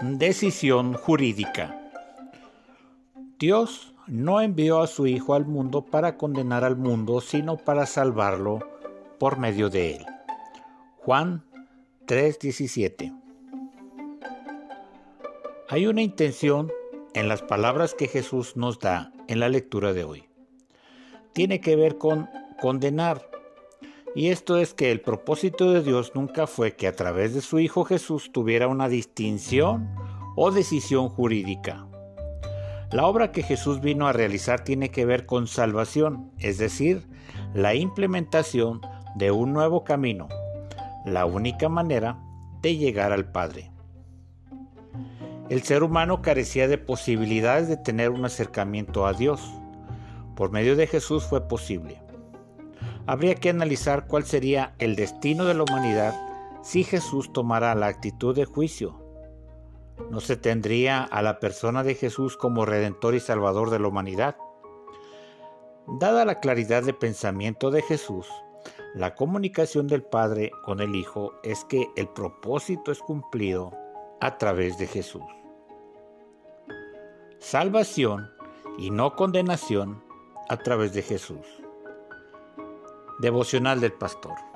Decisión jurídica. Dios no envió a su Hijo al mundo para condenar al mundo, sino para salvarlo por medio de él. Juan 3:17. Hay una intención en las palabras que Jesús nos da en la lectura de hoy. Tiene que ver con condenar. Y esto es que el propósito de Dios nunca fue que a través de su Hijo Jesús tuviera una distinción o decisión jurídica. La obra que Jesús vino a realizar tiene que ver con salvación, es decir, la implementación de un nuevo camino, la única manera de llegar al Padre. El ser humano carecía de posibilidades de tener un acercamiento a Dios. Por medio de Jesús fue posible. Habría que analizar cuál sería el destino de la humanidad si Jesús tomara la actitud de juicio. No se tendría a la persona de Jesús como redentor y salvador de la humanidad. Dada la claridad de pensamiento de Jesús, la comunicación del Padre con el Hijo es que el propósito es cumplido a través de Jesús. Salvación y no condenación a través de Jesús. Devocional del Pastor.